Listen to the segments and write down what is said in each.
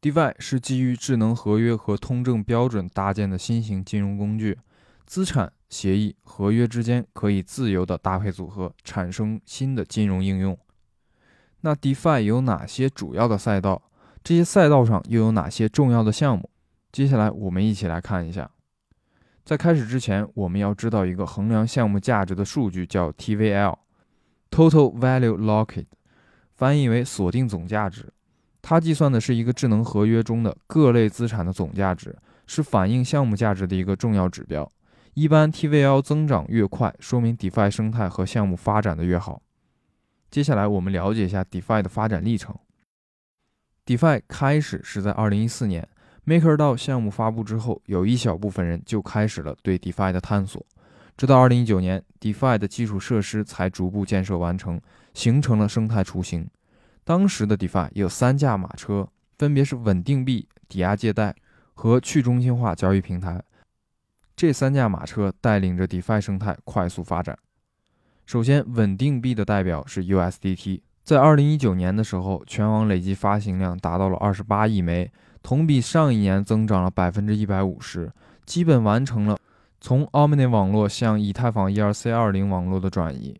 DeFi 是基于智能合约和通证标准搭建的新型金融工具，资产、协议、合约之间可以自由的搭配组合，产生新的金融应用。那 DeFi 有哪些主要的赛道？这些赛道上又有哪些重要的项目？接下来我们一起来看一下。在开始之前，我们要知道一个衡量项目价值的数据，叫 TVL（Total Value Locked），翻译为锁定总价值。它计算的是一个智能合约中的各类资产的总价值，是反映项目价值的一个重要指标。一般 TVL 增长越快，说明 DeFi 生态和项目发展的越好。接下来我们了解一下 DeFi 的发展历程。DeFi 开始是在2014年，MakerDAO 项目发布之后，有一小部分人就开始了对 DeFi 的探索。直到2019年，DeFi 的基础设施才逐步建设完成，形成了生态雏形。当时的 DeFi 有三驾马车，分别是稳定币、抵押借贷和去中心化交易平台。这三驾马车带领着 DeFi 生态快速发展。首先，稳定币的代表是 USDT，在2019年的时候，全网累计发行量达到了28亿枚，同比上一年增长了150%，基本完成了从 Omni 网络向以太坊 ERC20 网络的转移。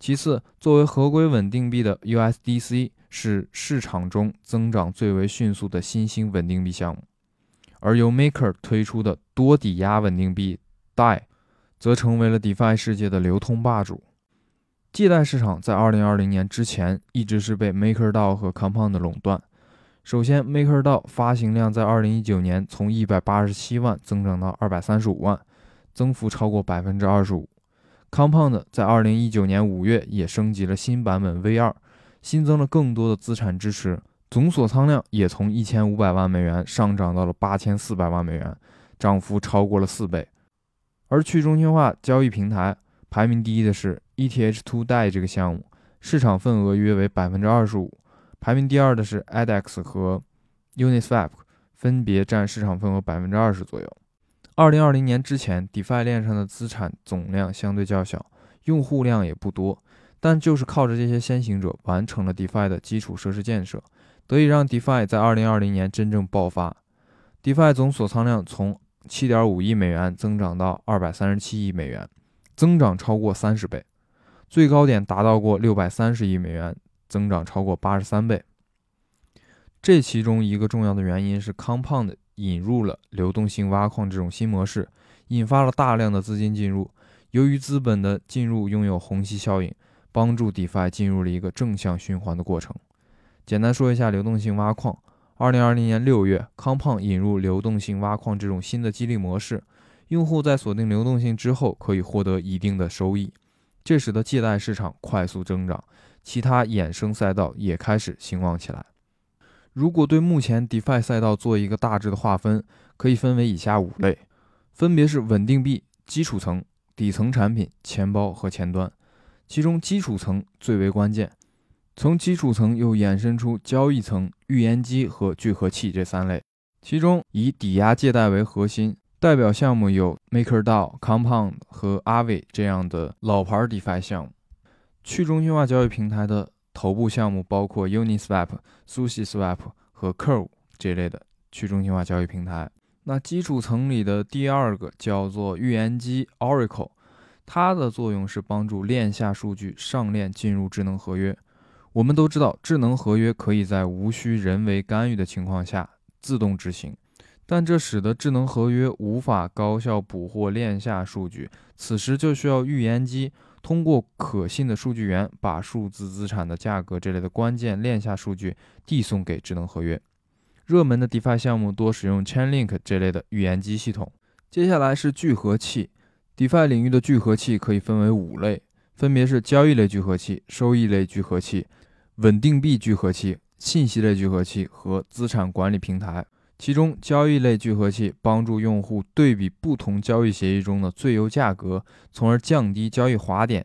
其次，作为合规稳定币的 USDC 是市场中增长最为迅速的新兴稳定币项目，而由 Maker 推出的多抵押稳定币 DAI 则成为了 DeFi 世界的流通霸主。借贷市场在2020年之前一直是被 MakerDAO 和 Compound 垄断。首先，MakerDAO 发行量在2019年从187万增长到235万，增幅超过25%。Compound 在二零一九年五月也升级了新版本 V 二，新增了更多的资产支持，总锁仓量也从一千五百万美元上涨到了八千四百万美元，涨幅超过了四倍。而去中心化交易平台排名第一的是 ETH2 代这个项目，市场份额约为百分之二十五。排名第二的是 ADX 和 Uniswap，分别占市场份额百分之二十左右。二零二零年之前，DeFi 链上的资产总量相对较小，用户量也不多，但就是靠着这些先行者完成了 DeFi 的基础设施建设，得以让 DeFi 在二零二零年真正爆发。DeFi 总锁仓量从七点五亿美元增长到二百三十七亿美元，增长超过三十倍，最高点达到过六百三十亿美元，增长超过八十三倍。这其中一个重要的原因是 Compound。引入了流动性挖矿这种新模式，引发了大量的资金进入。由于资本的进入拥有虹吸效应，帮助 DeFi 进入了一个正向循环的过程。简单说一下流动性挖矿。二零二零年六月，Compound 引入流动性挖矿这种新的激励模式，用户在锁定流动性之后可以获得一定的收益，这使得借贷市场快速增长，其他衍生赛道也开始兴旺起来。如果对目前 DeFi 赛道做一个大致的划分，可以分为以下五类，分别是稳定币、基础层、底层产品、钱包和前端。其中基础层最为关键，从基础层又衍生出交易层、预言机和聚合器这三类。其中以抵押借贷为核心，代表项目有 MakerDAO、Compound 和 Aave 这样的老牌 DeFi 项目。去中心化交易平台的。头部项目包括 Uniswap、SushiSwap 和 Curve 这类的去中心化交易平台。那基础层里的第二个叫做预言机 Oracle，它的作用是帮助链下数据上链进入智能合约。我们都知道，智能合约可以在无需人为干预的情况下自动执行，但这使得智能合约无法高效捕获链下数据，此时就需要预言机。通过可信的数据源，把数字资产的价格这类的关键链下数据递送给智能合约。热门的 DeFi 项目多使用 Chainlink 这类的预言机系统。接下来是聚合器，DeFi 领域的聚合器可以分为五类，分别是交易类聚合器、收益类聚合器、稳定币聚合器、信息类聚合器和资产管理平台。其中，交易类聚合器帮助用户对比不同交易协议中的最优价格，从而降低交易滑点；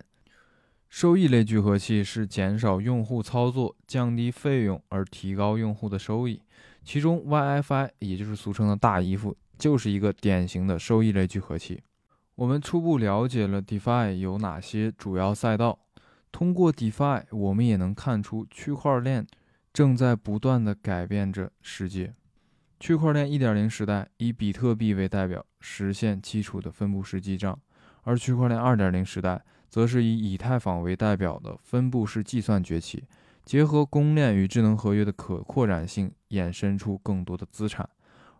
收益类聚合器是减少用户操作、降低费用而提高用户的收益。其中，YFI 也就是俗称的大姨夫，就是一个典型的收益类聚合器。我们初步了解了 DeFi 有哪些主要赛道，通过 DeFi，我们也能看出区块链。正在不断地改变着世界。区块链1.0时代以比特币为代表，实现基础的分布式记账；而区块链2.0时代则是以以太坊为代表的分布式计算崛起，结合公链与智能合约的可扩展性，衍生出更多的资产。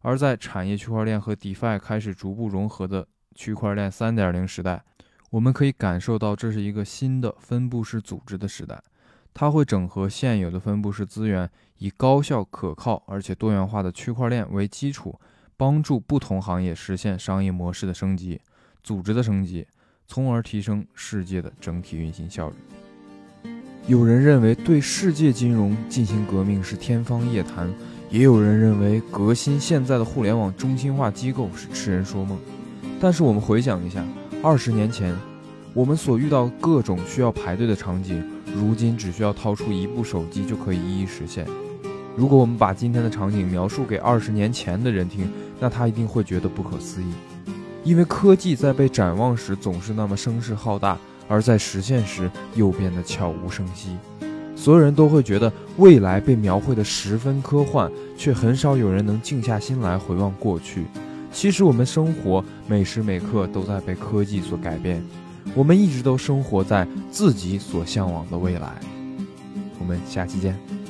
而在产业区块链和 DeFi 开始逐步融合的区块链3.0时代，我们可以感受到这是一个新的分布式组织的时代。它会整合现有的分布式资源，以高效、可靠而且多元化的区块链为基础，帮助不同行业实现商业模式的升级、组织的升级，从而提升世界的整体运行效率。有人认为对世界金融进行革命是天方夜谭，也有人认为革新现在的互联网中心化机构是痴人说梦。但是我们回想一下，二十年前，我们所遇到各种需要排队的场景。如今只需要掏出一部手机就可以一一实现。如果我们把今天的场景描述给二十年前的人听，那他一定会觉得不可思议。因为科技在被展望时总是那么声势浩大，而在实现时又变得悄无声息。所有人都会觉得未来被描绘得十分科幻，却很少有人能静下心来回望过去。其实我们生活每时每刻都在被科技所改变。我们一直都生活在自己所向往的未来。我们下期见。